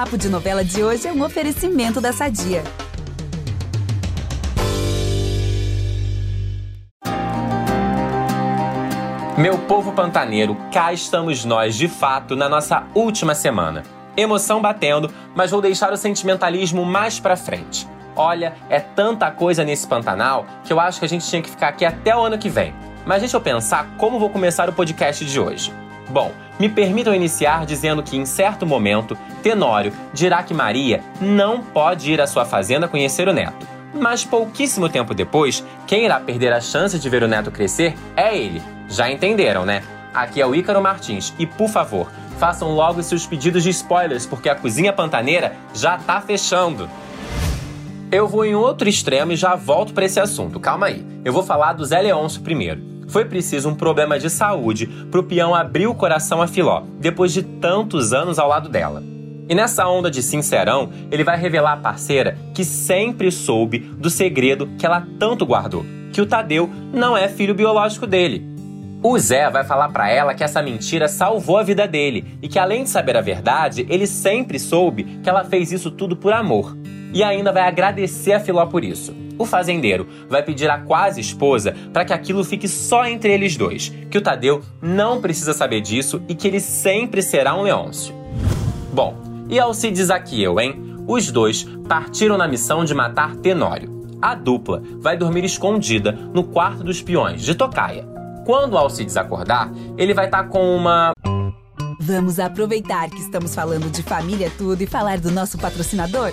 Papo de Novela de hoje é um oferecimento da Sadia. Meu povo pantaneiro, cá estamos nós de fato na nossa última semana. Emoção batendo, mas vou deixar o sentimentalismo mais pra frente. Olha, é tanta coisa nesse Pantanal que eu acho que a gente tinha que ficar aqui até o ano que vem. Mas deixa eu pensar como vou começar o podcast de hoje. Bom, me permitam iniciar dizendo que, em certo momento, Tenório dirá que Maria não pode ir à sua fazenda conhecer o neto. Mas pouquíssimo tempo depois, quem irá perder a chance de ver o neto crescer é ele. Já entenderam, né? Aqui é o Ícaro Martins e, por favor, façam logo seus pedidos de spoilers, porque a cozinha pantaneira já tá fechando. Eu vou em outro extremo e já volto para esse assunto. Calma aí. Eu vou falar do Zé Leôncio primeiro. Foi preciso um problema de saúde para o peão abrir o coração a Filó, depois de tantos anos ao lado dela. E nessa onda de sincerão, ele vai revelar à parceira que sempre soube do segredo que ela tanto guardou, que o Tadeu não é filho biológico dele. O Zé vai falar para ela que essa mentira salvou a vida dele e que além de saber a verdade, ele sempre soube que ela fez isso tudo por amor e ainda vai agradecer a Filó por isso. O fazendeiro vai pedir à quase esposa para que aquilo fique só entre eles dois, que o Tadeu não precisa saber disso e que ele sempre será um Leôncio. Bom, e Alcides aqui eu, hein? Os dois partiram na missão de matar Tenório. A dupla vai dormir escondida no quarto dos peões de Tocaia. Quando Alcides acordar, ele vai estar tá com uma Vamos aproveitar que estamos falando de família tudo e falar do nosso patrocinador?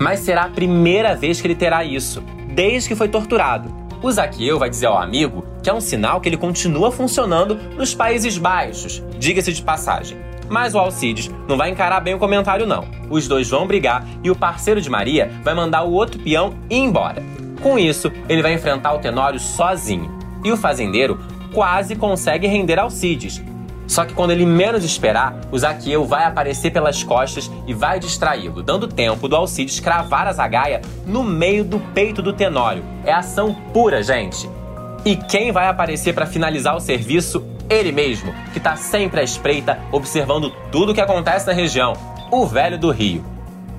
Mas será a primeira vez que ele terá isso, desde que foi torturado. O Zaqueu vai dizer ao amigo que é um sinal que ele continua funcionando nos Países Baixos, diga-se de passagem. Mas o Alcides não vai encarar bem o comentário, não. Os dois vão brigar e o parceiro de Maria vai mandar o outro peão ir embora. Com isso, ele vai enfrentar o Tenório sozinho. E o fazendeiro quase consegue render Alcides, só que quando ele menos esperar, o Zaqueu vai aparecer pelas costas e vai distraí-lo, dando tempo do Alcides cravar a zagaia no meio do peito do Tenório. É ação pura, gente. E quem vai aparecer para finalizar o serviço? Ele mesmo, que está sempre à espreita, observando tudo o que acontece na região, o velho do Rio.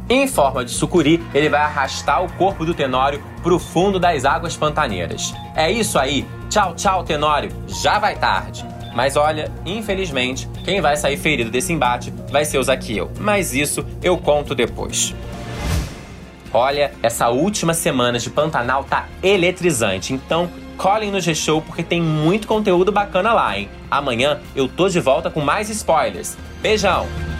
Em forma de sucuri, ele vai arrastar o corpo do Tenório para o fundo das águas pantaneiras. É isso aí. Tchau, tchau, Tenório. Já vai tarde. Mas olha, infelizmente, quem vai sair ferido desse embate vai ser o Zaqueu. Mas isso eu conto depois. Olha, essa última semana de Pantanal tá eletrizante, então colhem no G-Show porque tem muito conteúdo bacana lá, hein? Amanhã eu tô de volta com mais spoilers. Beijão!